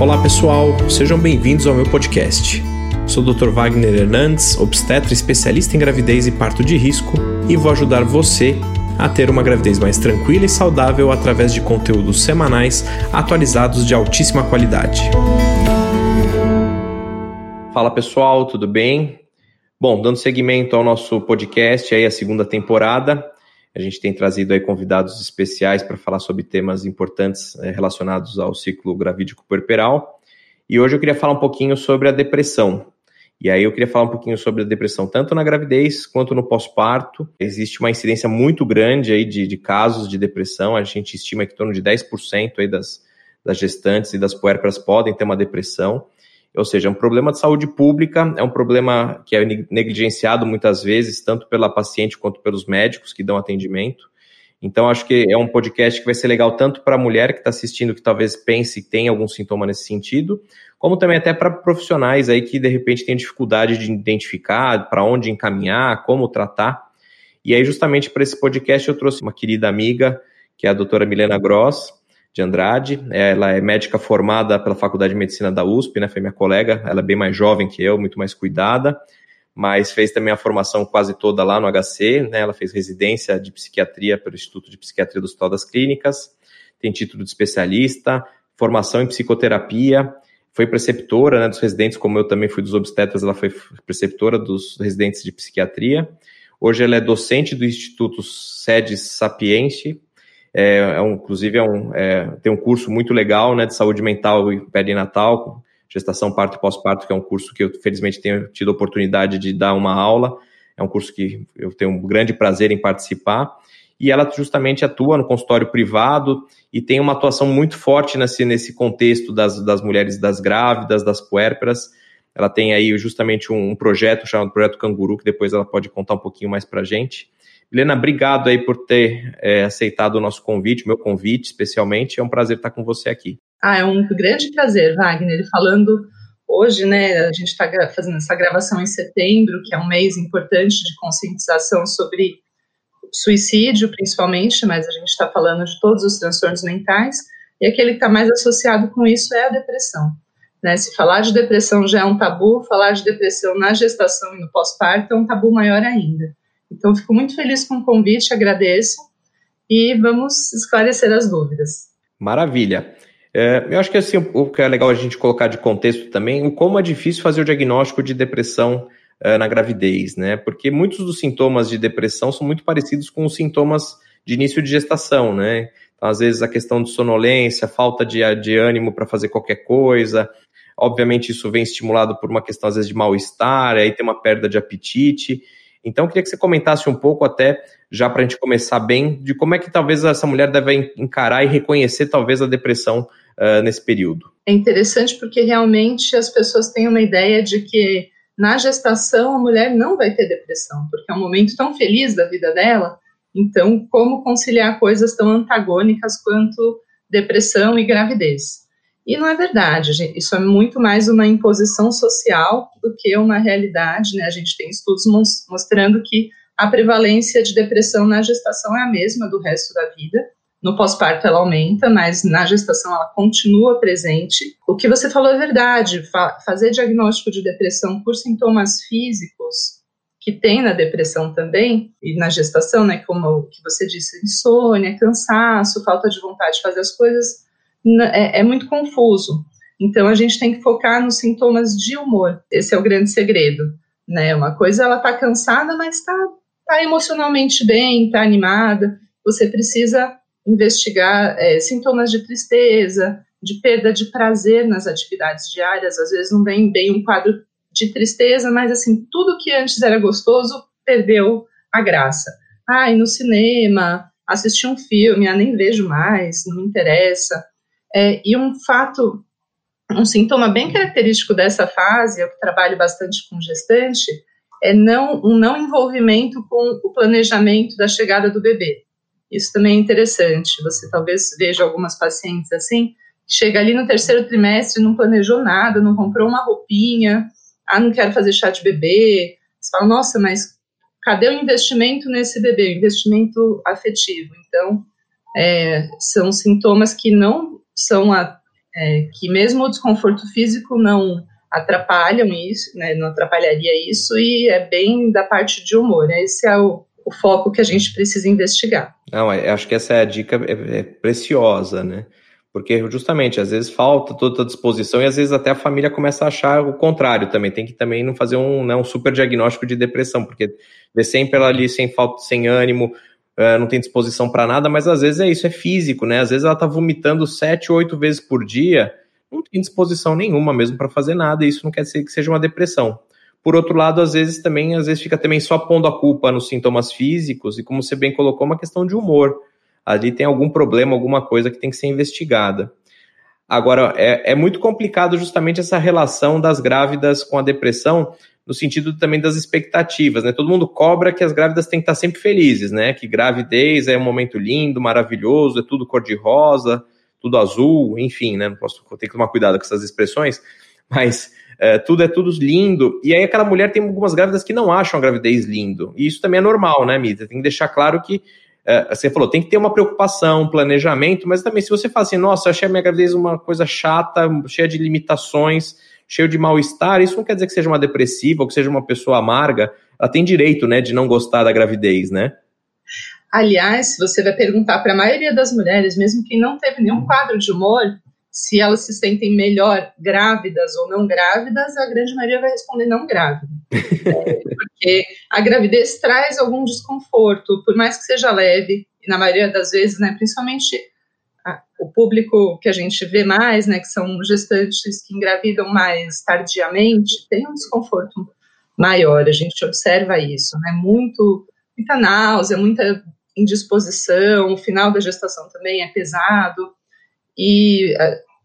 Olá pessoal, sejam bem-vindos ao meu podcast. Sou o Dr. Wagner Hernandes, obstetra especialista em gravidez e parto de risco, e vou ajudar você a ter uma gravidez mais tranquila e saudável através de conteúdos semanais atualizados de altíssima qualidade. Fala pessoal, tudo bem? Bom, dando seguimento ao nosso podcast, aí a segunda temporada, a gente tem trazido aí convidados especiais para falar sobre temas importantes é, relacionados ao ciclo gravídico puerperal. E hoje eu queria falar um pouquinho sobre a depressão. E aí eu queria falar um pouquinho sobre a depressão, tanto na gravidez quanto no pós-parto. Existe uma incidência muito grande aí de, de, casos de depressão. A gente estima que em torno de 10% aí das, das gestantes e das puérperas podem ter uma depressão. Ou seja, é um problema de saúde pública, é um problema que é negligenciado muitas vezes, tanto pela paciente quanto pelos médicos que dão atendimento. Então, acho que é um podcast que vai ser legal tanto para a mulher que está assistindo, que talvez pense que tem algum sintoma nesse sentido, como também até para profissionais aí que de repente têm dificuldade de identificar para onde encaminhar, como tratar. E aí, justamente para esse podcast, eu trouxe uma querida amiga, que é a doutora Milena Gross, de Andrade. Ela é médica formada pela Faculdade de Medicina da USP, né? Foi minha colega. Ela é bem mais jovem que eu, muito mais cuidada, mas fez também a formação quase toda lá no HC, né? Ela fez residência de psiquiatria pelo Instituto de Psiquiatria do Hospital das Clínicas, tem título de especialista, formação em psicoterapia, foi preceptora né, dos residentes, como eu também fui dos obstetras, ela foi preceptora dos residentes de psiquiatria. Hoje ela é docente do Instituto Sedes Sapiense, é, é um, inclusive, é um, é, tem um curso muito legal né, de saúde mental e perinatal, gestação, parto e pós-parto, que é um curso que eu, felizmente, tenho tido a oportunidade de dar uma aula. É um curso que eu tenho um grande prazer em participar. E ela justamente atua no consultório privado e tem uma atuação muito forte nesse, nesse contexto das, das mulheres das grávidas, das puérperas. Ela tem aí justamente um, um projeto chamado Projeto Canguru, que depois ela pode contar um pouquinho mais para gente. Helena, obrigado aí por ter é, aceitado o nosso convite, meu convite especialmente. É um prazer estar com você aqui. Ah, é um grande prazer, Wagner. Falando hoje, né, a gente está fazendo essa gravação em setembro, que é um mês importante de conscientização sobre suicídio, principalmente, mas a gente está falando de todos os transtornos mentais, e aquele que está mais associado com isso é a depressão. Né? Se falar de depressão já é um tabu, falar de depressão na gestação e no pós-parto é um tabu maior ainda. Então, fico muito feliz com o convite, agradeço e vamos esclarecer as dúvidas. Maravilha. É, eu acho que assim, o que é legal a gente colocar de contexto também, o como é difícil fazer o diagnóstico de depressão é, na gravidez, né? Porque muitos dos sintomas de depressão são muito parecidos com os sintomas de início de gestação, né? Então, às vezes, a questão de sonolência, falta de, de ânimo para fazer qualquer coisa. Obviamente, isso vem estimulado por uma questão, às vezes, de mal-estar, aí tem uma perda de apetite. Então, eu queria que você comentasse um pouco até, já para a gente começar bem, de como é que talvez essa mulher deve encarar e reconhecer talvez a depressão uh, nesse período. É interessante porque realmente as pessoas têm uma ideia de que na gestação a mulher não vai ter depressão, porque é um momento tão feliz da vida dela. Então, como conciliar coisas tão antagônicas quanto depressão e gravidez? E não é verdade, isso é muito mais uma imposição social do que uma realidade. Né? A gente tem estudos mostrando que a prevalência de depressão na gestação é a mesma do resto da vida. No pós-parto ela aumenta, mas na gestação ela continua presente. O que você falou é verdade. Fa fazer diagnóstico de depressão por sintomas físicos que tem na depressão também e na gestação, né, como o que você disse, insônia, cansaço, falta de vontade de fazer as coisas, é, é muito confuso. Então a gente tem que focar nos sintomas de humor. Esse é o grande segredo, né? Uma coisa ela tá cansada, mas está tá emocionalmente bem, está animada. Você precisa investigar é, sintomas de tristeza, de perda de prazer nas atividades diárias. Às vezes não vem bem um quadro de tristeza, mas assim tudo que antes era gostoso perdeu a graça. Ai, no cinema, assistir um filme, ah, nem vejo mais, não me interessa. É, e um fato, um sintoma bem característico dessa fase, eu que trabalho bastante com gestante, é não, um não envolvimento com o planejamento da chegada do bebê. Isso também é interessante. Você talvez veja algumas pacientes assim, chega ali no terceiro trimestre, não planejou nada, não comprou uma roupinha, ah, não quero fazer chá de bebê. Você fala, nossa, mas cadê o investimento nesse bebê? O investimento afetivo. Então, é, são sintomas que não são a, é, que mesmo o desconforto físico não atrapalham isso, né, não atrapalharia isso, e é bem da parte de humor. Né, esse é o, o foco que a gente precisa investigar. Não, acho que essa é a dica é, é preciosa, né? Porque justamente, às vezes falta toda a disposição e às vezes até a família começa a achar o contrário também. Tem que também não fazer um, né, um super diagnóstico de depressão, porque vê sempre ela ali sem falta, sem ânimo, uh, não tem disposição para nada, mas às vezes é isso, é físico, né? Às vezes ela tá vomitando sete, oito vezes por dia, não tem disposição nenhuma mesmo para fazer nada, e isso não quer dizer que seja uma depressão. Por outro lado, às vezes também, às vezes fica também só pondo a culpa nos sintomas físicos, e como você bem colocou, uma questão de humor ali tem algum problema, alguma coisa que tem que ser investigada. Agora, é, é muito complicado justamente essa relação das grávidas com a depressão, no sentido também das expectativas, né? Todo mundo cobra que as grávidas têm que estar sempre felizes, né? Que gravidez é um momento lindo, maravilhoso, é tudo cor-de-rosa, tudo azul, enfim, né? Não posso ter que tomar cuidado com essas expressões, mas é, tudo é tudo lindo. E aí aquela mulher tem algumas grávidas que não acham a gravidez lindo. E isso também é normal, né, Mita? Tem que deixar claro que é, você falou, tem que ter uma preocupação, um planejamento, mas também se você fala assim, nossa, achei a minha gravidez uma coisa chata, cheia de limitações, cheio de mal-estar, isso não quer dizer que seja uma depressiva ou que seja uma pessoa amarga. Ela tem direito, né, de não gostar da gravidez, né? Aliás, você vai perguntar para a maioria das mulheres, mesmo quem não teve nenhum quadro de humor, se elas se sentem melhor grávidas ou não grávidas, a grande maioria vai responder não grávida. porque a gravidez traz algum desconforto, por mais que seja leve, e na maioria das vezes, né, principalmente a, o público que a gente vê mais, né, que são gestantes que engravidam mais tardiamente, tem um desconforto maior, a gente observa isso, né, muito, muita náusea, muita indisposição, o final da gestação também é pesado, e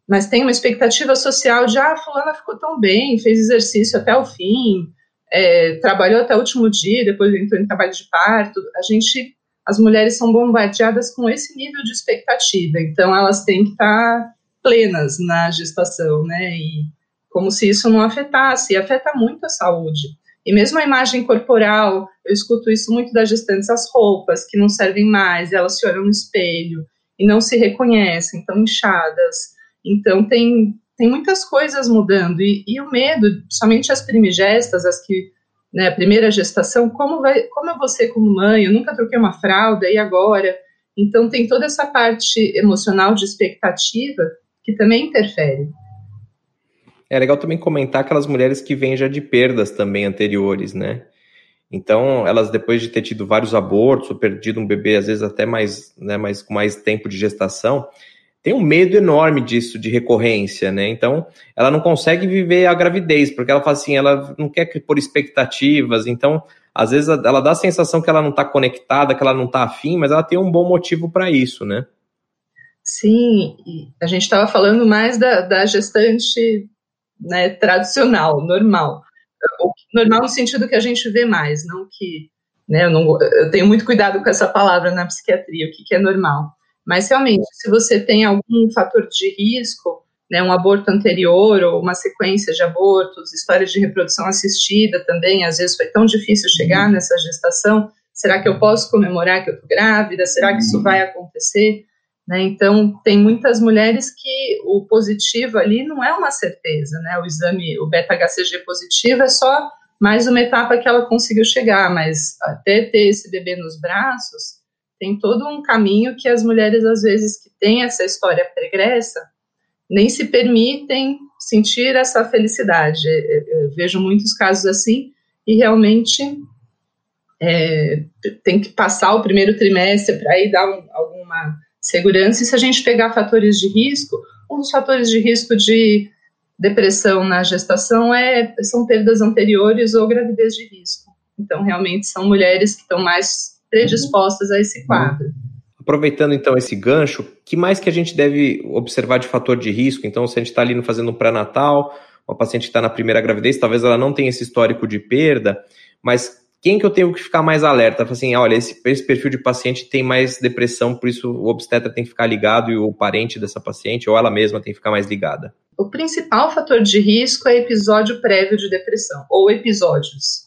mas tem uma expectativa social de ah, fulana ficou tão bem, fez exercício até o fim, é, trabalhou até o último dia, depois entrou em trabalho de parto. A gente, as mulheres são bombardeadas com esse nível de expectativa, então elas têm que estar plenas na gestação, né? E como se isso não afetasse, e afeta muito a saúde. E mesmo a imagem corporal, eu escuto isso muito das gestantes, as roupas que não servem mais, elas se olham no espelho e não se reconhecem, estão inchadas. Então, tem, tem muitas coisas mudando. E, e o medo, somente as primigestas, as que, né, primeira gestação, como, vai, como é você como mãe? Eu nunca troquei uma fralda, e agora? Então, tem toda essa parte emocional de expectativa que também interfere. É legal também comentar aquelas mulheres que vêm já de perdas também anteriores, né? Então, elas depois de ter tido vários abortos, ou perdido um bebê, às vezes até mais, né, mais com mais tempo de gestação, tem um medo enorme disso, de recorrência, né? Então, ela não consegue viver a gravidez, porque ela fala assim, ela não quer pôr expectativas, então, às vezes ela dá a sensação que ela não está conectada, que ela não está afim, mas ela tem um bom motivo para isso, né? Sim, a gente estava falando mais da, da gestante né, tradicional, normal. Normal no sentido que a gente vê mais, não que. Né, eu, não, eu tenho muito cuidado com essa palavra na psiquiatria, o que, que é normal. Mas realmente, se você tem algum fator de risco, né, um aborto anterior ou uma sequência de abortos, histórias de reprodução assistida também, às vezes foi tão difícil chegar uhum. nessa gestação, será que eu posso comemorar que eu estou grávida? Será que isso uhum. vai acontecer? Né, então, tem muitas mulheres que o positivo ali não é uma certeza, né? O exame, o beta-HCG positivo é só mais uma etapa que ela conseguiu chegar, mas até ter esse bebê nos braços, tem todo um caminho que as mulheres, às vezes, que têm essa história pregressa, nem se permitem sentir essa felicidade. Eu vejo muitos casos assim, e realmente é, tem que passar o primeiro trimestre para aí dar um, alguma segurança. E se a gente pegar fatores de risco, um dos fatores de risco de depressão na gestação é, são perdas anteriores ou gravidez de risco. Então, realmente, são mulheres que estão mais predispostas a esse quadro. Aproveitando então esse gancho, que mais que a gente deve observar de fator de risco? Então, se a gente está ali fazendo um pré-natal, uma paciente que está na primeira gravidez, talvez ela não tenha esse histórico de perda, mas quem que eu tenho que ficar mais alerta? Assim, olha, esse, esse, perfil de paciente tem mais depressão, por isso o obstetra tem que ficar ligado e o parente dessa paciente ou ela mesma tem que ficar mais ligada. O principal fator de risco é episódio prévio de depressão ou episódios.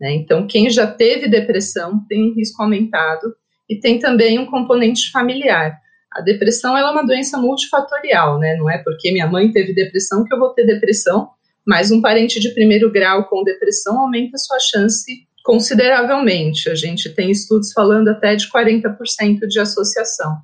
Né? Então, quem já teve depressão tem um risco aumentado e tem também um componente familiar. A depressão é uma doença multifatorial, né? Não é porque minha mãe teve depressão que eu vou ter depressão, mas um parente de primeiro grau com depressão aumenta a sua chance consideravelmente. A gente tem estudos falando até de 40% de associação.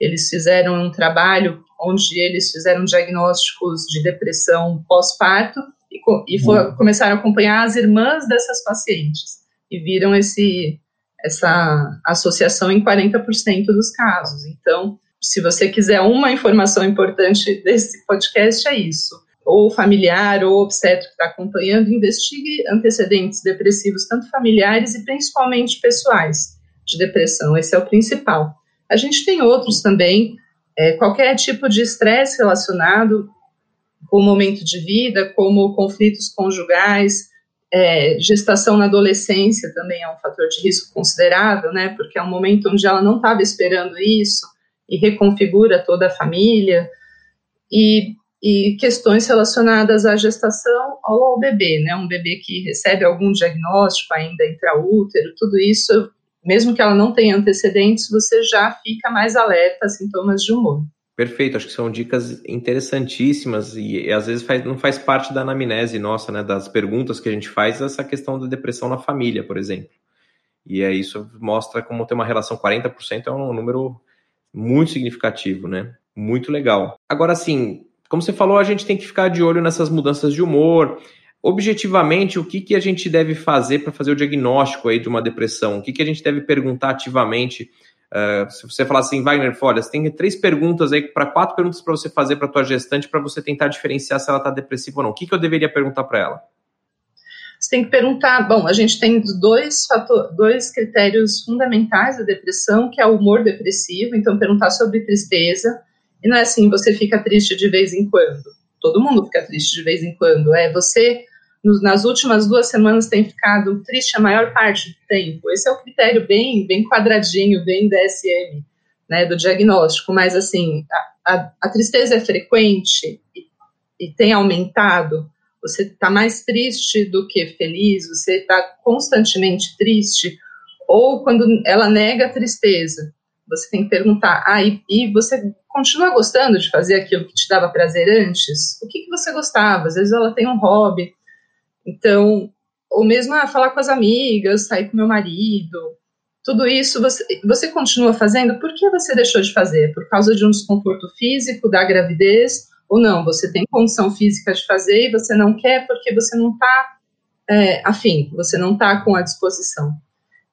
Eles fizeram um trabalho onde eles fizeram diagnósticos de depressão pós-parto e, e uhum. começaram a acompanhar as irmãs dessas pacientes e viram esse, essa associação em 40% dos casos. Então, se você quiser uma informação importante desse podcast, é isso. Ou familiar ou obstetra que está acompanhando, investigue antecedentes depressivos, tanto familiares e principalmente pessoais, de depressão. Esse é o principal. A gente tem outros também, é, qualquer tipo de estresse relacionado o momento de vida, como conflitos conjugais, é, gestação na adolescência também é um fator de risco considerável, né? Porque é um momento onde ela não estava esperando isso e reconfigura toda a família. E, e questões relacionadas à gestação ou ao bebê, né? Um bebê que recebe algum diagnóstico ainda intraútero, tudo isso, mesmo que ela não tenha antecedentes, você já fica mais alerta a sintomas de humor. Perfeito, acho que são dicas interessantíssimas e, às vezes faz, não faz parte da anamnese nossa, né, das perguntas que a gente faz, essa questão da depressão na família, por exemplo. E é isso mostra como tem uma relação 40% é um número muito significativo, né? Muito legal. Agora sim, como você falou, a gente tem que ficar de olho nessas mudanças de humor. Objetivamente, o que, que a gente deve fazer para fazer o diagnóstico aí de uma depressão? O que, que a gente deve perguntar ativamente Uh, se você falar assim, Wagner, olha, você tem três perguntas aí, para quatro perguntas para você fazer para tua gestante, para você tentar diferenciar se ela está depressiva ou não. O que, que eu deveria perguntar para ela? Você tem que perguntar. Bom, a gente tem dois, fator, dois critérios fundamentais da depressão, que é o humor depressivo. Então, perguntar sobre tristeza. E não é assim, você fica triste de vez em quando. Todo mundo fica triste de vez em quando. É você nas últimas duas semanas tem ficado triste a maior parte do tempo. Esse é o critério bem, bem quadradinho, bem DSM, né, do diagnóstico. Mas, assim, a, a, a tristeza é frequente e, e tem aumentado. Você está mais triste do que feliz, você está constantemente triste, ou quando ela nega a tristeza, você tem que perguntar, ah, e, e, você continua gostando de fazer aquilo que te dava prazer antes? O que, que você gostava? Às vezes ela tem um hobby, então, ou mesmo ah, falar com as amigas, sair com meu marido, tudo isso você, você continua fazendo, por que você deixou de fazer? Por causa de um desconforto físico da gravidez? Ou não, você tem condição física de fazer e você não quer porque você não está é, afim, você não está com a disposição.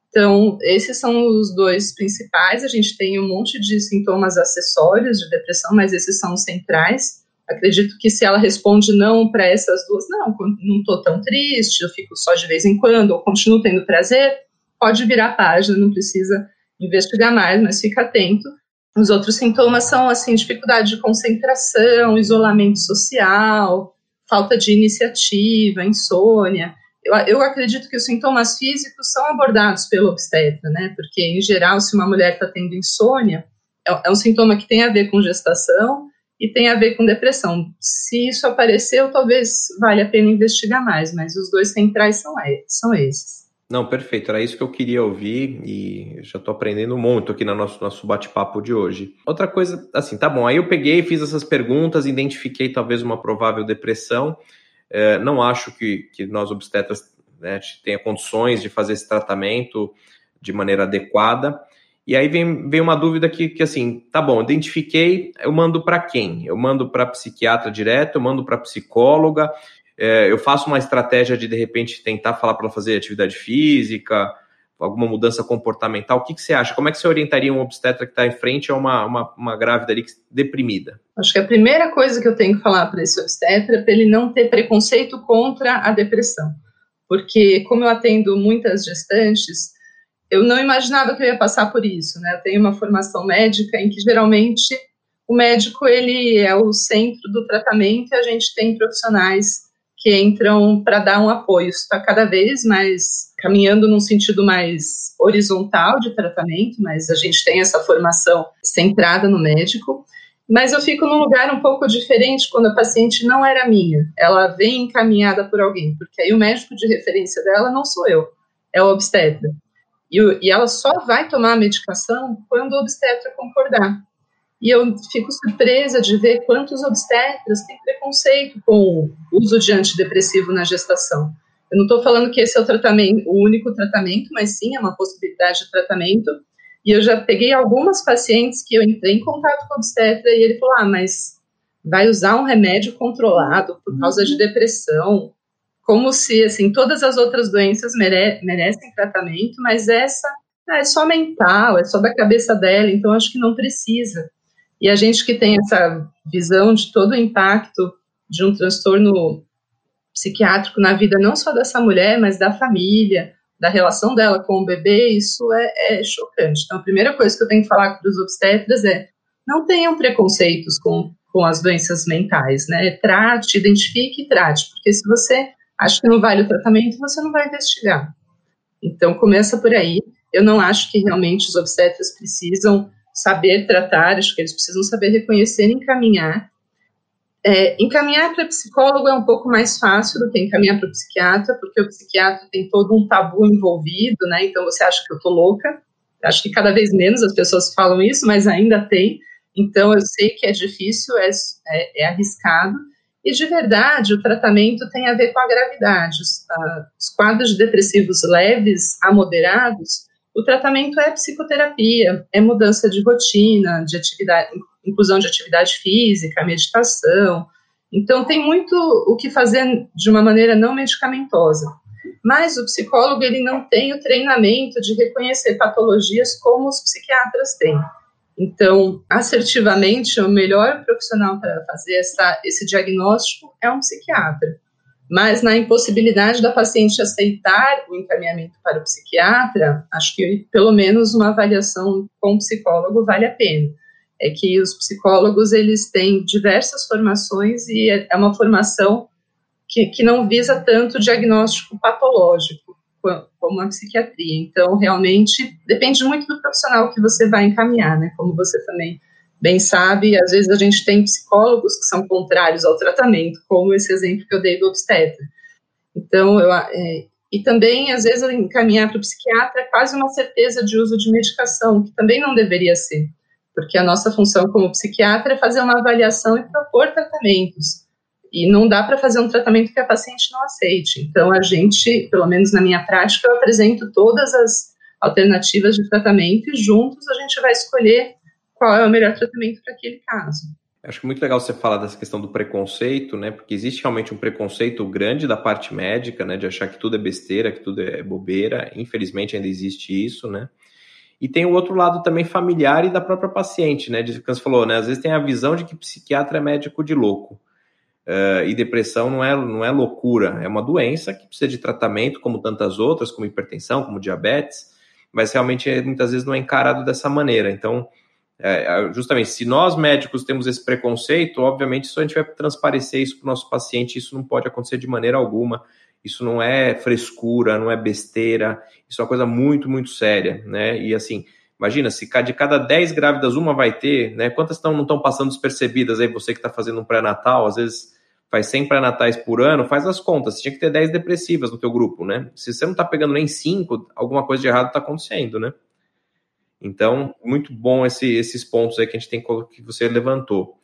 Então, esses são os dois principais. A gente tem um monte de sintomas acessórios de depressão, mas esses são os centrais. Acredito que se ela responde não para essas duas, não, não estou tão triste, eu fico só de vez em quando, ou continuo tendo prazer, pode virar página, não precisa investigar mais, mas fica atento. Os outros sintomas são, assim, dificuldade de concentração, isolamento social, falta de iniciativa, insônia. Eu, eu acredito que os sintomas físicos são abordados pelo obstetra, né? Porque, em geral, se uma mulher está tendo insônia, é, é um sintoma que tem a ver com gestação, e tem a ver com depressão. Se isso apareceu, talvez valha a pena investigar mais, mas os dois centrais são, são esses. Não, perfeito. Era isso que eu queria ouvir e já estou aprendendo muito aqui no nosso, nosso bate-papo de hoje. Outra coisa, assim, tá bom. Aí eu peguei, fiz essas perguntas, identifiquei talvez uma provável depressão. É, não acho que, que nós obstetras né, tenha condições de fazer esse tratamento de maneira adequada. E aí vem, vem uma dúvida que, que assim, tá bom, identifiquei, eu mando para quem? Eu mando para psiquiatra direto, eu mando para psicóloga, é, eu faço uma estratégia de, de repente, tentar falar para ela fazer atividade física, alguma mudança comportamental. O que, que você acha? Como é que você orientaria um obstetra que está em frente a uma, uma, uma grávida ali deprimida? Acho que a primeira coisa que eu tenho que falar para esse obstetra é para ele não ter preconceito contra a depressão. Porque, como eu atendo muitas gestantes, eu não imaginava que eu ia passar por isso, né? Eu tenho uma formação médica em que geralmente o médico ele é o centro do tratamento e a gente tem profissionais que entram para dar um apoio. Isso está cada vez mais caminhando num sentido mais horizontal de tratamento, mas a gente tem essa formação centrada no médico. Mas eu fico num lugar um pouco diferente quando a paciente não era minha. Ela vem encaminhada por alguém, porque aí o médico de referência dela não sou eu, é o obstetra. E, e ela só vai tomar a medicação quando o obstetra concordar. e eu fico surpresa de ver quantos obstetras têm preconceito com o uso de antidepressivo na gestação. Eu não estou falando que esse é o tratamento, o único tratamento, mas sim é uma possibilidade de tratamento. E eu já peguei algumas pacientes que eu entrei em contato com o obstetra e ele falou: ah, mas vai usar um remédio controlado por causa de depressão, como se assim todas as outras doenças mere merecem tratamento, mas essa ah, é só mental, é só da cabeça dela, então acho que não precisa. E a gente que tem essa visão de todo o impacto de um transtorno psiquiátrico na vida não só dessa mulher, mas da família, da relação dela com o bebê, isso é, é chocante. Então, a primeira coisa que eu tenho que falar para os obstetras é não tenham preconceitos com, com as doenças mentais, né? Trate, identifique e trate, porque se você acha que não vale o tratamento, você não vai investigar. Então, começa por aí. Eu não acho que realmente os obstetras precisam saber tratar, acho que eles precisam saber reconhecer e encaminhar. É, encaminhar para psicólogo é um pouco mais fácil do que encaminhar para o psiquiatra, porque o psiquiatra tem todo um tabu envolvido, né? Então você acha que eu tô louca. Acho que cada vez menos as pessoas falam isso, mas ainda tem. Então eu sei que é difícil, é, é, é arriscado. E de verdade, o tratamento tem a ver com a gravidade. Os, uh, os quadros depressivos leves a moderados o tratamento é psicoterapia, é mudança de rotina, de atividade, inclusão de atividade física, meditação. Então, tem muito o que fazer de uma maneira não medicamentosa. Mas o psicólogo ele não tem o treinamento de reconhecer patologias como os psiquiatras têm. Então, assertivamente, o melhor profissional para fazer essa, esse diagnóstico é um psiquiatra. Mas na impossibilidade da paciente aceitar o encaminhamento para o psiquiatra, acho que pelo menos uma avaliação com o psicólogo vale a pena. É que os psicólogos eles têm diversas formações e é, é uma formação que, que não visa tanto o diagnóstico patológico como a psiquiatria. Então, realmente, depende muito do profissional que você vai encaminhar, né? Como você também bem sabe, às vezes a gente tem psicólogos que são contrários ao tratamento, como esse exemplo que eu dei do obstetra. Então, eu, é, e também, às vezes, encaminhar para o psiquiatra é quase uma certeza de uso de medicação, que também não deveria ser, porque a nossa função como psiquiatra é fazer uma avaliação e propor tratamentos. E não dá para fazer um tratamento que a paciente não aceite. Então, a gente, pelo menos na minha prática, eu apresento todas as alternativas de tratamento e juntos a gente vai escolher qual é o melhor tratamento para aquele caso. Acho que muito legal você falar dessa questão do preconceito, né? Porque existe realmente um preconceito grande da parte médica, né? De achar que tudo é besteira, que tudo é bobeira. Infelizmente ainda existe isso, né? E tem o outro lado também familiar e da própria paciente, né? De que você falou, né? Às vezes tem a visão de que psiquiatra é médico de louco. Uh, e depressão não é, não é loucura, é uma doença que precisa de tratamento, como tantas outras, como hipertensão, como diabetes, mas realmente muitas vezes não é encarado dessa maneira. Então, é, justamente, se nós médicos temos esse preconceito, obviamente, isso a gente vai transparecer isso para o nosso paciente, isso não pode acontecer de maneira alguma. Isso não é frescura, não é besteira, isso é uma coisa muito, muito séria, né? E assim, imagina, se de cada 10 grávidas uma vai ter, né? Quantas tão, não estão passando despercebidas aí? Você que está fazendo um pré-natal, às vezes faz 100 pré-natais por ano, faz as contas. Você tinha que ter 10 depressivas no teu grupo, né? Se você não está pegando nem 5, alguma coisa de errado está acontecendo, né? Então, muito bom esse, esses pontos aí que a gente tem que você levantou.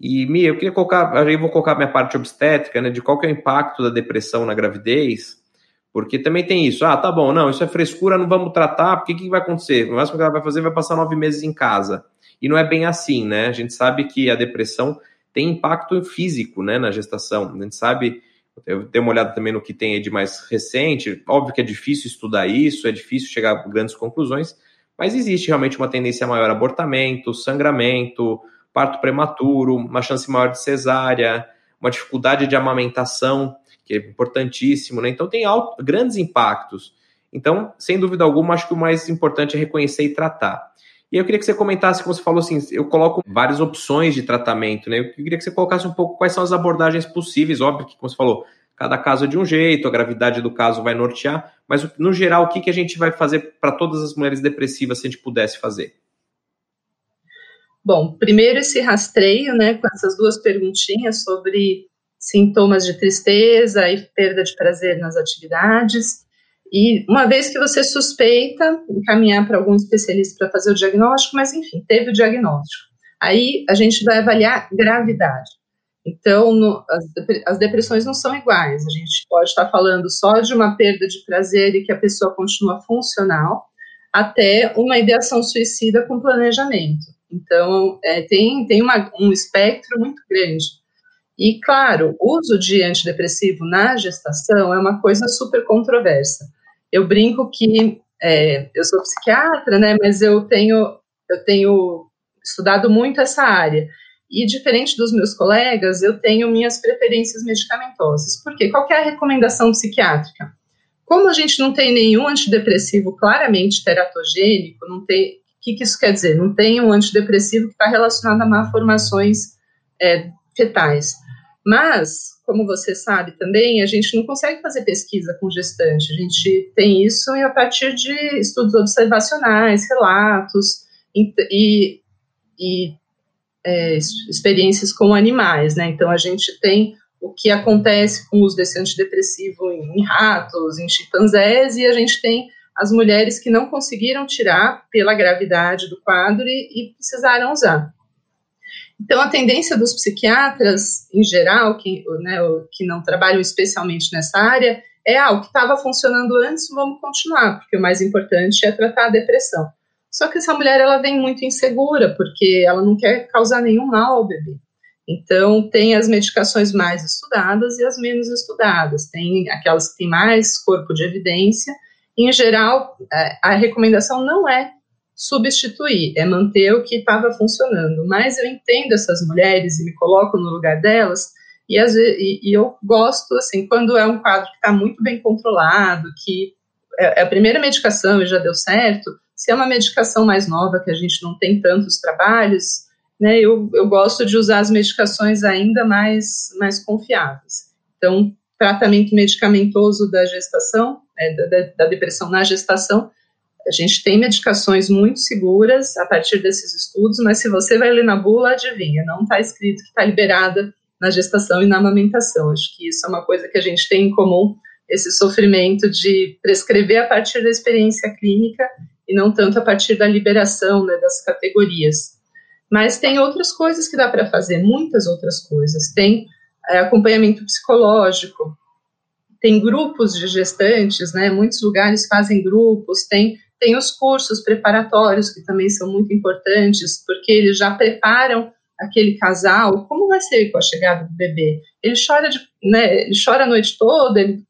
E, Mia, eu queria colocar, aí vou colocar minha parte obstétrica, né, de qual que é o impacto da depressão na gravidez, porque também tem isso, ah, tá bom, não, isso é frescura, não vamos tratar, porque o que vai acontecer? O máximo que ela vai fazer vai passar nove meses em casa. E não é bem assim, né? A gente sabe que a depressão tem impacto físico, né, na gestação. A gente sabe, eu dei uma olhada também no que tem de mais recente, óbvio que é difícil estudar isso, é difícil chegar a grandes conclusões, mas existe realmente uma tendência maior abortamento, sangramento, parto prematuro, uma chance maior de cesárea, uma dificuldade de amamentação, que é importantíssimo, né? Então tem alto, grandes impactos. Então, sem dúvida alguma, acho que o mais importante é reconhecer e tratar. E eu queria que você comentasse, como você falou assim, eu coloco várias opções de tratamento, né? Eu queria que você colocasse um pouco quais são as abordagens possíveis, óbvio que, como você falou, cada caso é de um jeito, a gravidade do caso vai nortear, mas no geral, o que, que a gente vai fazer para todas as mulheres depressivas se a gente pudesse fazer? Bom, primeiro esse rastreio, né, com essas duas perguntinhas sobre sintomas de tristeza e perda de prazer nas atividades. E uma vez que você suspeita, encaminhar para algum especialista para fazer o diagnóstico, mas enfim, teve o diagnóstico. Aí a gente vai avaliar gravidade. Então, no, as, as, depressões não são iguais. A gente pode estar falando só de uma perda de prazer e que a pessoa continua funcional, até uma ideação suicida com planejamento. Então, é, tem, tem uma, um espectro muito grande. E, claro, o uso de antidepressivo na gestação é uma coisa super controversa. Eu brinco que é, eu sou psiquiatra, né, mas eu tenho, eu tenho estudado muito essa área. E, diferente dos meus colegas, eu tenho minhas preferências medicamentosas. Por quê? Qual é a recomendação psiquiátrica? Como a gente não tem nenhum antidepressivo claramente teratogênico, não tem. O que, que isso quer dizer? Não tem um antidepressivo que está relacionado a malformações é, fetais. Mas, como você sabe também, a gente não consegue fazer pesquisa com gestante. A gente tem isso a partir de estudos observacionais, relatos e, e, é, experiências com animais, né? Então, a gente tem o que acontece com o uso desse antidepressivo em, em ratos, em chimpanzés, e a gente tem as mulheres que não conseguiram tirar pela gravidade do quadro e, e precisaram usar. Então, a tendência dos psiquiatras, em geral, que, né, que não trabalham especialmente nessa área, é ah, o que estava funcionando antes, vamos continuar, porque o mais importante é tratar a depressão. Só que essa mulher ela vem muito insegura, porque ela não quer causar nenhum mal ao bebê. Então, tem as medicações mais estudadas e as menos estudadas. Tem aquelas que têm mais corpo de evidência. Em geral, é, a recomendação não é substituir, é manter o que estava funcionando. Mas eu entendo essas mulheres e me coloco no lugar delas. E, e, e eu gosto, assim, quando é um quadro que está muito bem controlado, que é, é a primeira medicação e já deu certo, se é uma medicação mais nova, que a gente não tem tantos trabalhos, né, eu, eu gosto de usar as medicações ainda mais, mais confiáveis. Então, tratamento medicamentoso da gestação, é, da, da, depressão na gestação, a gente tem medicações muito seguras a partir desses estudos, mas se você vai ler na bula, adivinha, não está escrito que está liberada na gestação e na amamentação. Acho que isso é uma coisa que a gente tem em comum, esse sofrimento de prescrever a partir da experiência clínica e não tanto a partir da liberação né, das categorias. Mas tem outras coisas que dá para fazer, muitas outras coisas. Tem é, acompanhamento psicológico, tem grupos de gestantes, né? Muitos lugares fazem grupos, tem tem os cursos preparatórios que também são muito importantes, porque eles já preparam aquele casal, como vai ser com a chegada do bebê? Ele chora, de, né, ele chora a noite toda, ele,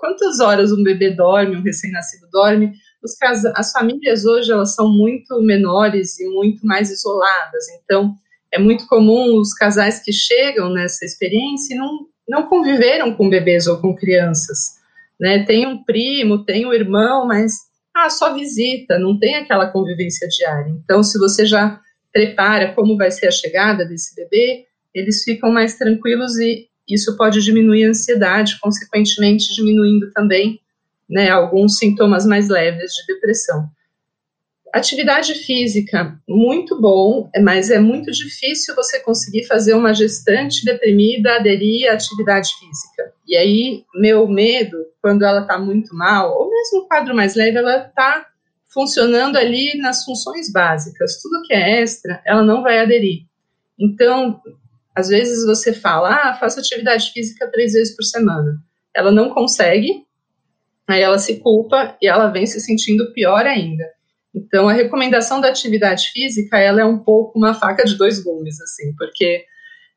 quantas horas um bebê dorme, um recém-nascido dorme? os as famílias hoje elas são muito menores e muito mais isoladas, então é muito comum os casais que chegam nessa experiência e não, não conviveram com bebês ou com crianças, né? Tem um primo, tem um irmão, mas ah, só visita, não tem aquela convivência diária. Então, se você já prepara como vai ser a chegada desse bebê, eles ficam mais tranquilos e isso pode diminuir a ansiedade, consequentemente diminuindo também né, alguns sintomas mais leves de depressão. Atividade física, muito bom, mas é muito difícil você conseguir fazer uma gestante deprimida aderir à atividade física. E aí, meu medo, quando ela está muito mal, ou mesmo o quadro mais leve, ela está funcionando ali nas funções básicas. Tudo que é extra, ela não vai aderir. Então, às vezes você fala, ah, faça atividade física três vezes por semana. Ela não consegue, aí ela se culpa e ela vem se sentindo pior ainda. Então, a recomendação da atividade física, ela é um pouco uma faca de dois gumes, assim, porque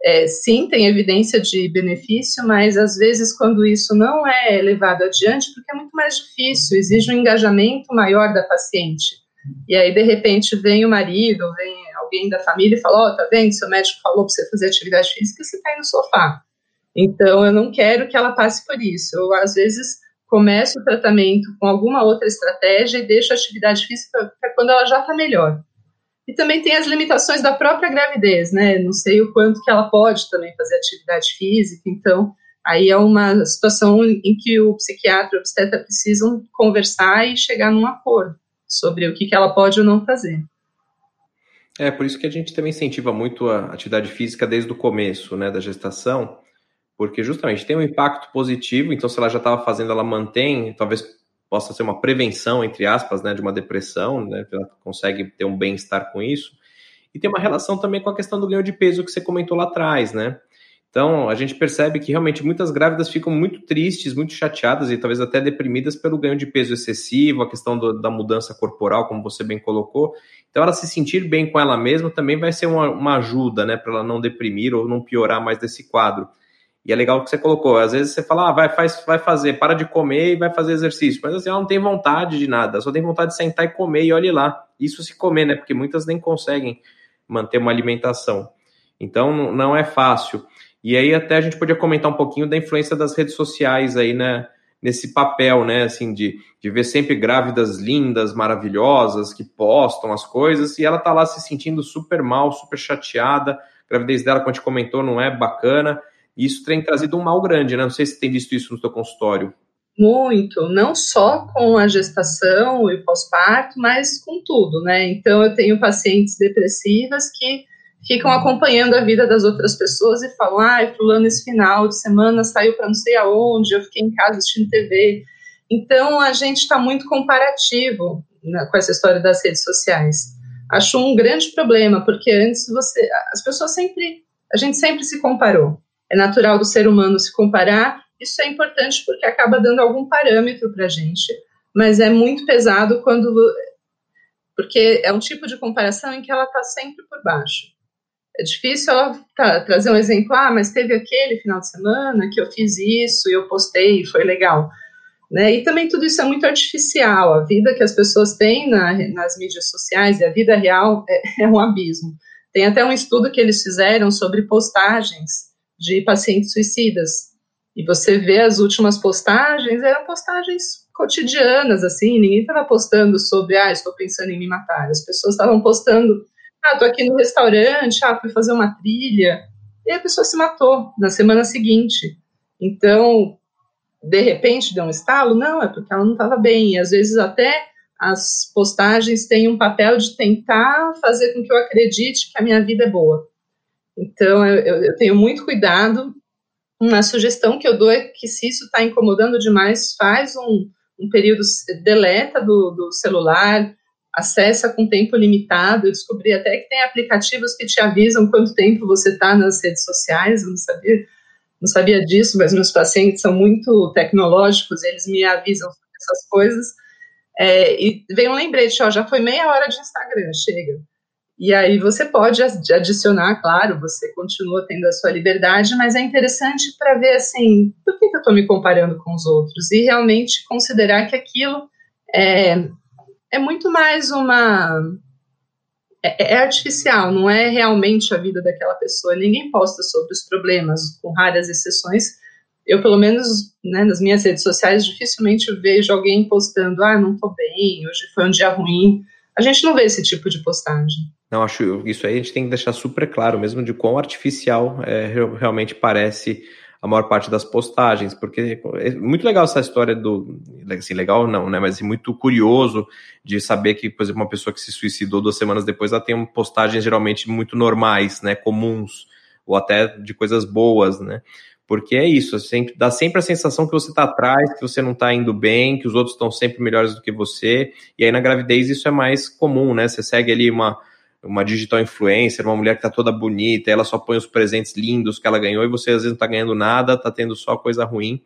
é, sim, tem evidência de benefício, mas às vezes quando isso não é levado adiante, porque é muito mais difícil, exige um engajamento maior da paciente. E aí, de repente, vem o marido, vem alguém da família e fala, ó, oh, tá vendo, seu médico falou para você fazer atividade física, você tá aí no sofá. Então, eu não quero que ela passe por isso. Eu, às vezes, começa o tratamento com alguma outra estratégia e deixa a atividade física para quando ela já está melhor. E também tem as limitações da própria gravidez, né? Não sei o quanto que ela pode também fazer atividade física, então aí é uma situação em que o psiquiatra e o obstetra precisam conversar e chegar num acordo sobre o que, que ela pode ou não fazer. É, por isso que a gente também incentiva muito a atividade física desde o começo, né, da gestação, porque justamente tem um impacto positivo, então se ela já estava fazendo, ela mantém, talvez possa ser uma prevenção, entre aspas, né, de uma depressão, né, ela consegue ter um bem-estar com isso, e tem uma relação também com a questão do ganho de peso que você comentou lá atrás, né? Então, a gente percebe que realmente muitas grávidas ficam muito tristes, muito chateadas e talvez até deprimidas pelo ganho de peso excessivo, a questão do, da mudança corporal, como você bem colocou. Então, ela se sentir bem com ela mesma também vai ser uma, uma ajuda, né, para ela não deprimir ou não piorar mais desse quadro. E é legal que você colocou. Às vezes você fala, ah, vai, faz, vai fazer, para de comer e vai fazer exercício. Mas assim, ela não tem vontade de nada, só tem vontade de sentar e comer e olhe lá. Isso se comer, né? Porque muitas nem conseguem manter uma alimentação. Então não é fácil. E aí até a gente podia comentar um pouquinho da influência das redes sociais aí, né? Nesse papel, né? Assim, de, de ver sempre grávidas lindas, maravilhosas, que postam as coisas, e ela tá lá se sentindo super mal, super chateada. A gravidez dela, como a gente comentou, não é bacana. Isso tem trazido um mal grande, né? Não sei se você tem visto isso no seu consultório. Muito, não só com a gestação e pós-parto, mas com tudo, né? Então eu tenho pacientes depressivas que ficam acompanhando a vida das outras pessoas e falam: ai, fulano esse final de semana saiu para não sei aonde, eu fiquei em casa assistindo TV. Então a gente está muito comparativo né, com essa história das redes sociais. Acho um grande problema, porque antes você. As pessoas sempre. A gente sempre se comparou. É natural do ser humano se comparar. Isso é importante porque acaba dando algum parâmetro para a gente, mas é muito pesado quando. Porque é um tipo de comparação em que ela está sempre por baixo. É difícil tá, trazer um exemplo, ah, mas teve aquele final de semana que eu fiz isso e eu postei foi legal. Né? E também tudo isso é muito artificial. A vida que as pessoas têm na, nas mídias sociais e a vida real é, é, um abismo. Tem até um estudo que eles fizeram sobre postagens de pacientes suicidas. E você vê as últimas postagens, eram postagens cotidianas, assim, ninguém estava postando sobre, ah, estou pensando em me matar. As pessoas estavam postando ah, tô aqui no restaurante, ah, fui fazer uma trilha. E a pessoa se matou na semana seguinte. Então, de repente deu um estalo? Não, é porque ela não estava bem. E às vezes até as postagens têm um papel de tentar fazer com que eu acredite que a minha vida é boa. Então, eu, eu tenho muito cuidado. Uma sugestão que eu dou é que se isso está incomodando demais, faz um, um período, deleta do, do celular, acessa com tempo limitado. Eu descobri até que tem aplicativos que te avisam quanto tempo você está nas redes sociais. Eu não sabia, não sabia disso, mas meus pacientes são muito tecnológicos, eles me avisam essas coisas. É, e vem um lembrete, ó, já foi meia hora de Instagram, chega. E aí você pode adicionar, claro, você continua tendo a sua liberdade, mas é interessante para ver assim, por que, que eu estou me comparando com os outros? E realmente considerar que aquilo é, é muito mais uma. É, é, artificial, não é realmente a vida daquela pessoa. Ninguém posta sobre os problemas, com raras exceções. Eu, pelo menos, né, nas minhas redes sociais, dificilmente vejo alguém postando: ah, não tô bem, hoje foi um dia ruim. A gente não vê esse tipo de postagem. Não, acho isso aí a gente tem que deixar super claro mesmo de quão artificial é, realmente parece a maior parte das postagens, porque é muito legal essa história do. Assim, legal não, né? Mas assim, muito curioso de saber que, por exemplo, uma pessoa que se suicidou duas semanas depois, ela tem postagens geralmente muito normais, né? Comuns, ou até de coisas boas, né? Porque é isso, sempre, dá sempre a sensação que você está atrás, que você não está indo bem, que os outros estão sempre melhores do que você. E aí na gravidez isso é mais comum, né? Você segue ali uma uma digital influencer, uma mulher que tá toda bonita, ela só põe os presentes lindos que ela ganhou e você às vezes não tá ganhando nada, tá tendo só coisa ruim.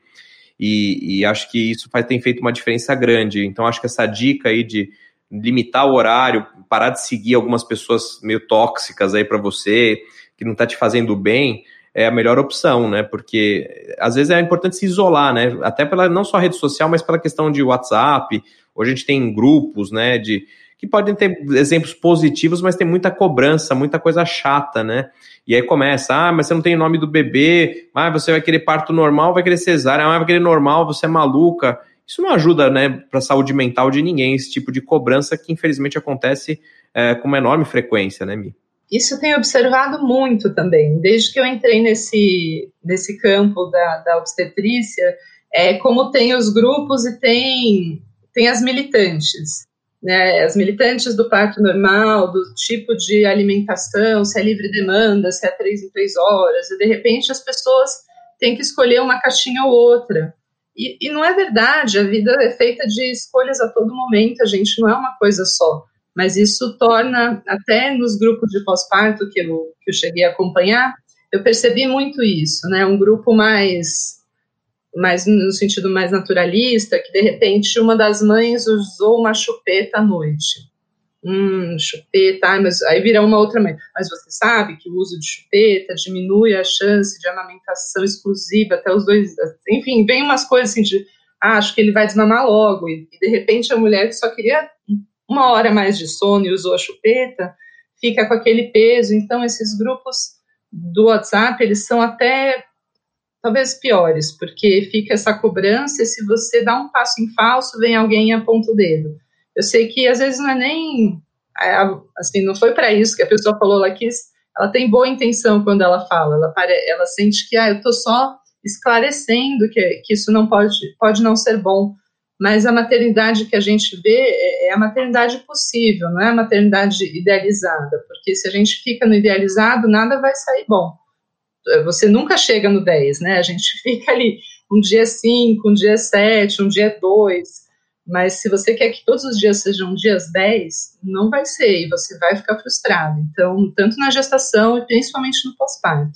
E, e acho que isso faz, tem feito uma diferença grande. Então acho que essa dica aí de limitar o horário, parar de seguir algumas pessoas meio tóxicas aí para você, que não tá te fazendo bem, é a melhor opção, né? Porque às vezes é importante se isolar, né? Até pela não só rede social, mas pela questão de WhatsApp. Hoje a gente tem grupos, né? De que podem ter exemplos positivos, mas tem muita cobrança, muita coisa chata, né? E aí começa, ah, mas você não tem o nome do bebê, ah, você vai querer parto normal, vai querer cesárea, ah, vai querer normal, você é maluca. Isso não ajuda, né, para a saúde mental de ninguém, esse tipo de cobrança que infelizmente acontece é, com uma enorme frequência, né, Mi? Isso eu tenho observado muito também, desde que eu entrei nesse, nesse campo da, da obstetrícia, é, como tem os grupos e tem, tem as militantes né, as militantes do parto normal, do tipo de alimentação, se é livre demanda, se é três em três horas, e de repente as pessoas têm que escolher uma caixinha ou outra. E, e não é verdade, a vida é feita de escolhas a todo momento, a gente não é uma coisa só. Mas isso torna, até nos grupos de pós-parto que eu, que eu cheguei a acompanhar, eu percebi muito isso, né? Um grupo mais, mais no sentido mais naturalista, que de repente uma das mães usou uma chupeta à noite. Hum, chupeta, mas aí vira uma outra mãe. Mas você sabe que o uso de chupeta diminui a chance de amamentação exclusiva até os dois. Enfim, vem umas coisas assim de ah, acho que ele vai desmamar logo. E, de repente a mulher que só queria uma hora mais de sono e usou a chupeta, fica com aquele peso. Então, esses grupos do WhatsApp, eles são até talvez piores, porque fica essa cobrança se você dá um passo em falso, vem alguém e aponta o dedo. Eu sei que às vezes não é nem assim, não foi para isso que a pessoa falou, ela quis, ela tem boa intenção quando ela fala, ela, ela sente que ah, eu estou só esclarecendo que, que isso não pode, pode não ser bom, mas a maternidade que a gente vê é, é a maternidade possível, não é a maternidade idealizada, porque se a gente fica no idealizado, nada vai sair bom. Você nunca chega no 10, né? A gente fica ali um dia 5, um dia 7, um dia 2, mas se você quer que todos os dias sejam dias 10, não vai ser, e você vai ficar frustrado. Então, tanto na gestação e principalmente no pós-parto.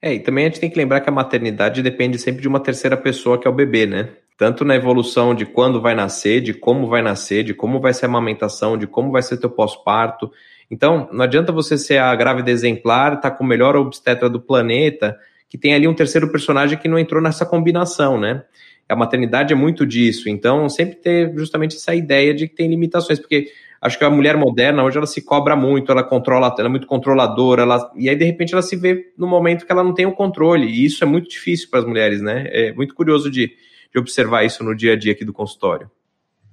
É, e também a gente tem que lembrar que a maternidade depende sempre de uma terceira pessoa, que é o bebê, né? Tanto na evolução de quando vai nascer, de como vai nascer, de como vai ser a amamentação, de como vai ser teu pós-parto. Então, não adianta você ser a grávida exemplar, tá com o melhor obstetra do planeta, que tem ali um terceiro personagem que não entrou nessa combinação, né? A maternidade é muito disso, então sempre ter justamente essa ideia de que tem limitações, porque acho que a mulher moderna hoje ela se cobra muito, ela controla, ela é muito controladora, ela, e aí de repente ela se vê no momento que ela não tem o controle, e isso é muito difícil para as mulheres, né? É muito curioso de de observar isso no dia a dia aqui do consultório?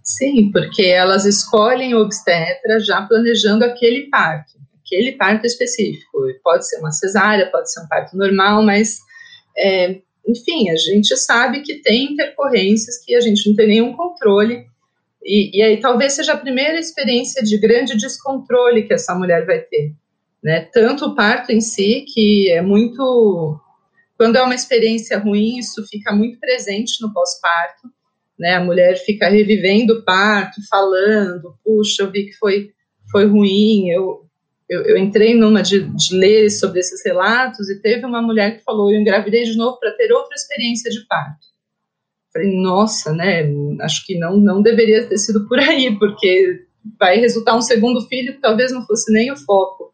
Sim, porque elas escolhem obstetra já planejando aquele parto, aquele parto específico. Pode ser uma cesárea, pode ser um parto normal, mas, é, enfim, a gente sabe que tem intercorrências que a gente não tem nenhum controle. E, e, aí talvez seja a primeira experiência de grande descontrole que essa mulher vai ter. Né? Tanto o parto em si, que é muito quando é uma experiência ruim, isso fica muito presente no pós-parto, né? A mulher fica revivendo o parto, falando, puxa, eu vi que foi, foi ruim, eu, eu, eu entrei numa de, de, ler sobre esses relatos e teve uma mulher que falou, eu engravidei de novo para ter outra experiência de parto. Falei, nossa, né, acho que não, não deveria ter sido por aí, porque vai resultar um segundo filho que talvez não fosse nem o foco,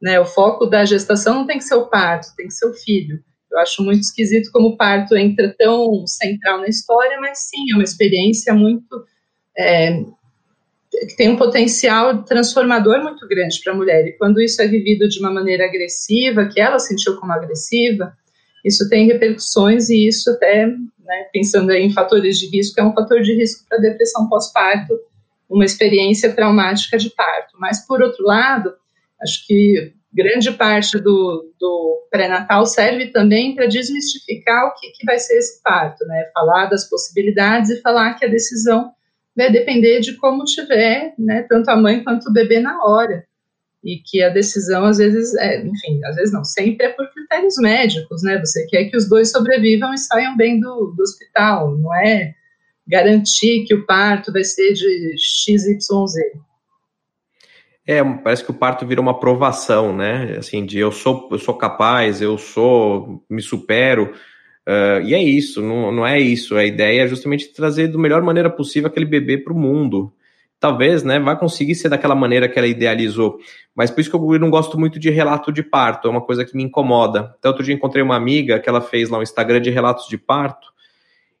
né, o foco da gestação não tem que ser o parto, tem que ser o filho. Eu acho muito esquisito como o parto entra tão central na história, mas sim, é uma experiência muito. É, que tem um potencial transformador muito grande para a mulher. E quando isso é vivido de uma maneira agressiva, que ela sentiu como agressiva, isso tem repercussões e isso até, né, pensando em fatores de risco, é um fator de risco para depressão pós-parto, uma experiência traumática de parto. Mas, por outro lado, acho que grande parte do, do pré-natal serve também para desmistificar o que, que vai ser esse parto, né? Falar das possibilidades e falar que a decisão vai depender de como tiver, né? Tanto a mãe quanto o bebê na hora. E que a decisão, às vezes, é, enfim, às vezes não, sempre é por critérios médicos, né? Você quer que os dois sobrevivam e saiam bem do, do hospital, não é garantir que o parto vai ser de XYZ. É, parece que o parto vira uma provação, né? Assim, de eu sou, eu sou capaz, eu sou, me supero. Uh, e é isso, não, não é isso. A ideia é justamente trazer da melhor maneira possível aquele bebê para o mundo. Talvez, né, vai conseguir ser daquela maneira que ela idealizou. Mas por isso que eu não gosto muito de relato de parto, é uma coisa que me incomoda. Então, outro dia encontrei uma amiga que ela fez lá um Instagram de relatos de parto.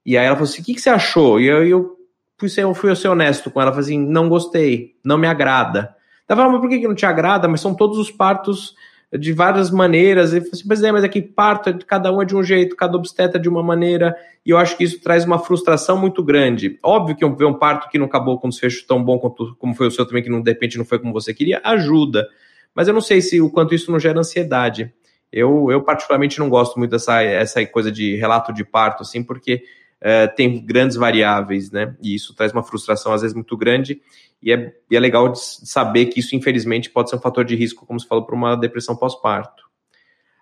E aí ela falou assim: o que, que você achou? E eu, eu fui, eu fui ser honesto com ela, falei assim: não gostei, não me agrada. Ela falou, mas por que, que não te agrada? Mas são todos os partos de várias maneiras. E assim, mas é, mas aqui parto, cada um é de um jeito, cada obstetra de uma maneira, e eu acho que isso traz uma frustração muito grande. Óbvio que ver um parto que não acabou com um desfecho tão bom quanto, como foi o seu também, que não, de repente não foi como você queria, ajuda. Mas eu não sei se o quanto isso não gera ansiedade. Eu, eu particularmente não gosto muito dessa essa coisa de relato de parto, assim, porque é, tem grandes variáveis, né? E isso traz uma frustração às vezes muito grande. E é, e é legal de saber que isso, infelizmente, pode ser um fator de risco, como se falou, para uma depressão pós-parto.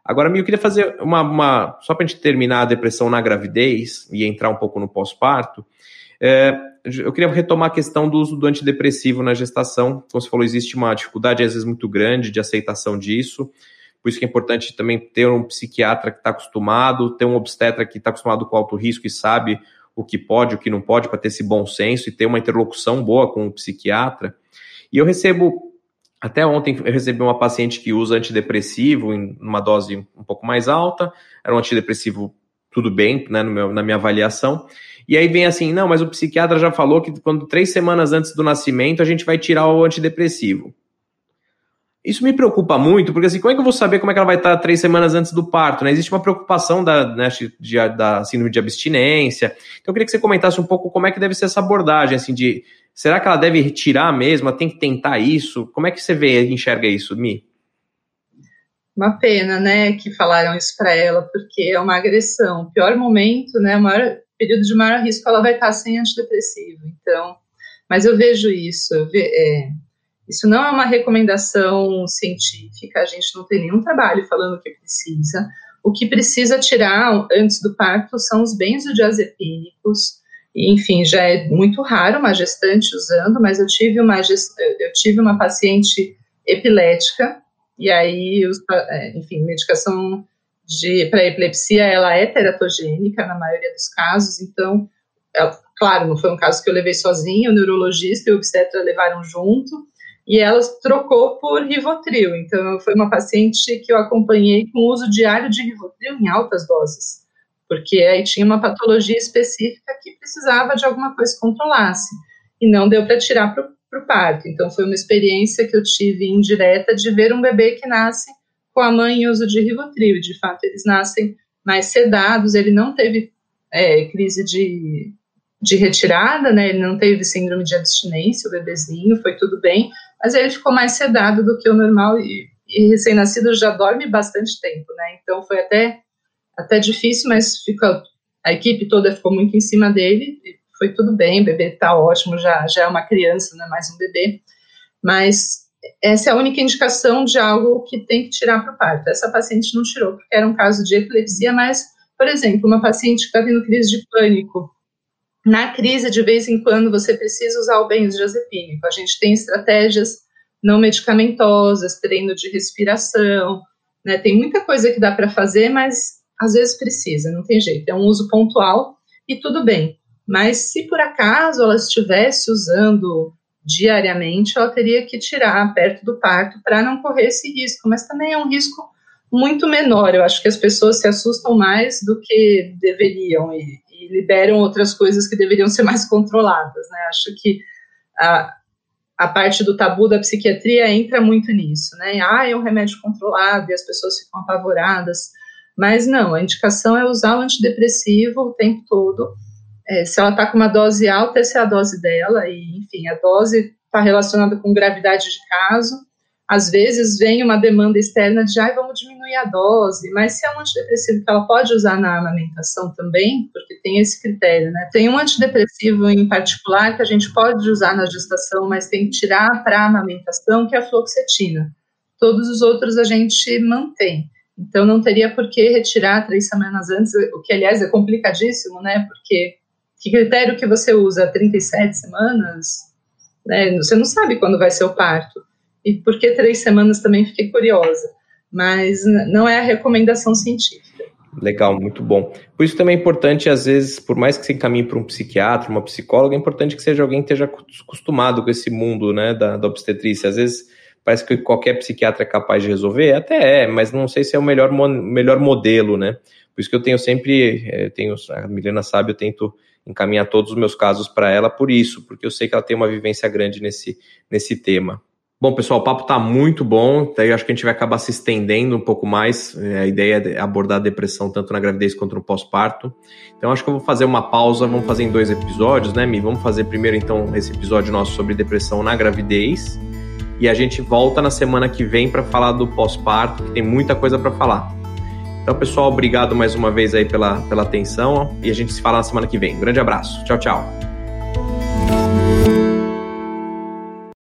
Agora, eu queria fazer uma. uma só para a gente terminar a depressão na gravidez e entrar um pouco no pós-parto. É, eu queria retomar a questão do uso do antidepressivo na gestação. Como você falou, existe uma dificuldade, às vezes, muito grande de aceitação disso. Por isso que é importante também ter um psiquiatra que está acostumado, ter um obstetra que está acostumado com alto risco e sabe o que pode, o que não pode, para ter esse bom senso e ter uma interlocução boa com o psiquiatra. E eu recebo, até ontem, eu recebi uma paciente que usa antidepressivo em uma dose um pouco mais alta, era um antidepressivo tudo bem, né, meu, na minha avaliação. E aí vem assim, não, mas o psiquiatra já falou que quando três semanas antes do nascimento a gente vai tirar o antidepressivo. Isso me preocupa muito, porque assim, como é que eu vou saber como é que ela vai estar três semanas antes do parto? Né? Existe uma preocupação da, né, de, da síndrome de abstinência. Então eu queria que você comentasse um pouco como é que deve ser essa abordagem, assim, de será que ela deve retirar mesmo? Ela tem que tentar isso? Como é que você vê, enxerga isso, Mi? Uma pena, né, que falaram isso para ela, porque é uma agressão. O pior momento, né, o maior período de maior risco, ela vai estar sem antidepressivo. Então, mas eu vejo isso, eu ve, é, isso não é uma recomendação científica, a gente não tem nenhum trabalho falando o que precisa. O que precisa tirar antes do parto são os benzodiazepínicos, enfim, já é muito raro uma gestante usando, mas eu tive uma, eu tive uma paciente epilética, e aí, é, enfim, medicação para epilepsia, ela é teratogênica na maioria dos casos, então, é, claro, não foi um caso que eu levei sozinho, o neurologista e o obstetra levaram junto, e ela trocou por Rivotril. Então, foi uma paciente que eu acompanhei com uso diário de Rivotril em altas doses, porque aí tinha uma patologia específica que precisava de alguma coisa que controlasse, e não deu para tirar para o parto. Então, foi uma experiência que eu tive indireta de ver um bebê que nasce com a mãe em uso de Rivotril. De fato, eles nascem mais sedados, ele não teve é, crise de de retirada, né? Ele não teve síndrome de abstinência, o bebezinho, foi tudo bem, mas ele ficou mais sedado do que o normal e, e recém-nascido já dorme bastante tempo, né? Então foi até até difícil, mas fica a equipe toda ficou muito em cima dele, foi tudo bem, o bebê tá ótimo, já já é uma criança, não é mais um bebê, mas essa é a única indicação de algo que tem que tirar para o parto. Essa paciente não tirou, porque era um caso de epilepsia, mas, por exemplo, uma paciente que está tendo crise de pânico, na crise, de vez em quando, você precisa usar o benzodiazepínico. A gente tem estratégias não medicamentosas, treino de respiração, né? Tem muita coisa que dá para fazer, mas às vezes precisa, não tem jeito. É um uso pontual e tudo bem. Mas se por acaso ela estivesse usando diariamente, ela teria que tirar perto do parto para não correr esse risco. Mas também é um risco muito menor. Eu acho que as pessoas se assustam mais do que deveriam. E, liberam outras coisas que deveriam ser mais controladas, né? Acho que a, a parte do tabu da psiquiatria entra muito nisso, né? Ah, é um remédio controlado e as pessoas ficam apavoradas. Mas não, a indicação é usar o antidepressivo o tempo todo. É, se ela está com uma dose alta, essa é a dose dela, e enfim, a dose está relacionada com gravidade de caso às vezes vem uma demanda externa de, ah, vamos diminuir a dose, mas se é um antidepressivo que ela pode usar na amamentação também, porque tem esse critério, né? Tem um antidepressivo em particular que a gente pode usar na gestação, mas tem que tirar para a amamentação, que é a fluoxetina. Todos os outros a gente mantém. Então não teria por que retirar três semanas antes, o que aliás é complicadíssimo, né? Porque que critério que você usa? 37 semanas? Né? Você não sabe quando vai ser o parto. E por que três semanas também fiquei curiosa. Mas não é a recomendação científica. Legal, muito bom. Por isso também é importante, às vezes, por mais que você encaminhe para um psiquiatra, uma psicóloga, é importante que seja alguém que esteja acostumado com esse mundo né, da, da obstetrícia. Às vezes parece que qualquer psiquiatra é capaz de resolver, até é, mas não sei se é o melhor, melhor modelo, né? Por isso que eu tenho sempre, é, tenho, a Milena sabe, eu tento encaminhar todos os meus casos para ela por isso, porque eu sei que ela tem uma vivência grande nesse, nesse tema. Bom, pessoal, o papo está muito bom. Daí acho que a gente vai acabar se estendendo um pouco mais. É, a ideia é abordar a depressão tanto na gravidez quanto no pós-parto. Então acho que eu vou fazer uma pausa. Vamos fazer em dois episódios, né, Mi? Vamos fazer primeiro então esse episódio nosso sobre depressão na gravidez e a gente volta na semana que vem para falar do pós-parto, que tem muita coisa para falar. Então, pessoal, obrigado mais uma vez aí pela, pela atenção e a gente se fala na semana que vem. Um grande abraço. Tchau, tchau.